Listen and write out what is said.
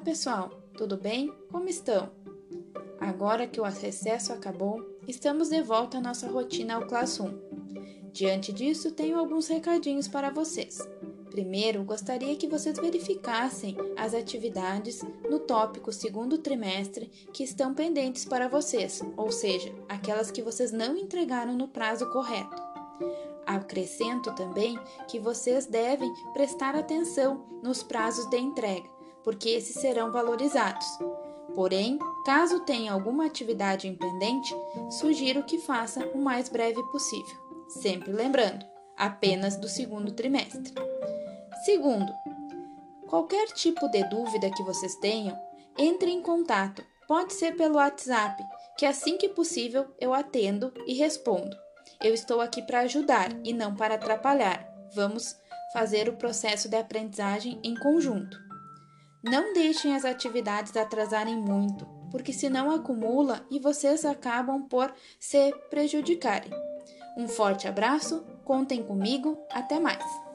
pessoal, tudo bem? Como estão? Agora que o recesso acabou, estamos de volta à nossa rotina ao Classroom. Diante disso, tenho alguns recadinhos para vocês. Primeiro, gostaria que vocês verificassem as atividades no tópico segundo trimestre que estão pendentes para vocês, ou seja, aquelas que vocês não entregaram no prazo correto. Acrescento também que vocês devem prestar atenção nos prazos de entrega, porque esses serão valorizados. Porém, caso tenha alguma atividade impendente, sugiro que faça o mais breve possível. Sempre lembrando, apenas do segundo trimestre. Segundo, qualquer tipo de dúvida que vocês tenham, entre em contato. Pode ser pelo WhatsApp, que assim que possível eu atendo e respondo. Eu estou aqui para ajudar e não para atrapalhar. Vamos fazer o processo de aprendizagem em conjunto. Não deixem as atividades atrasarem muito, porque senão acumula e vocês acabam por se prejudicarem. Um forte abraço, contem comigo, até mais!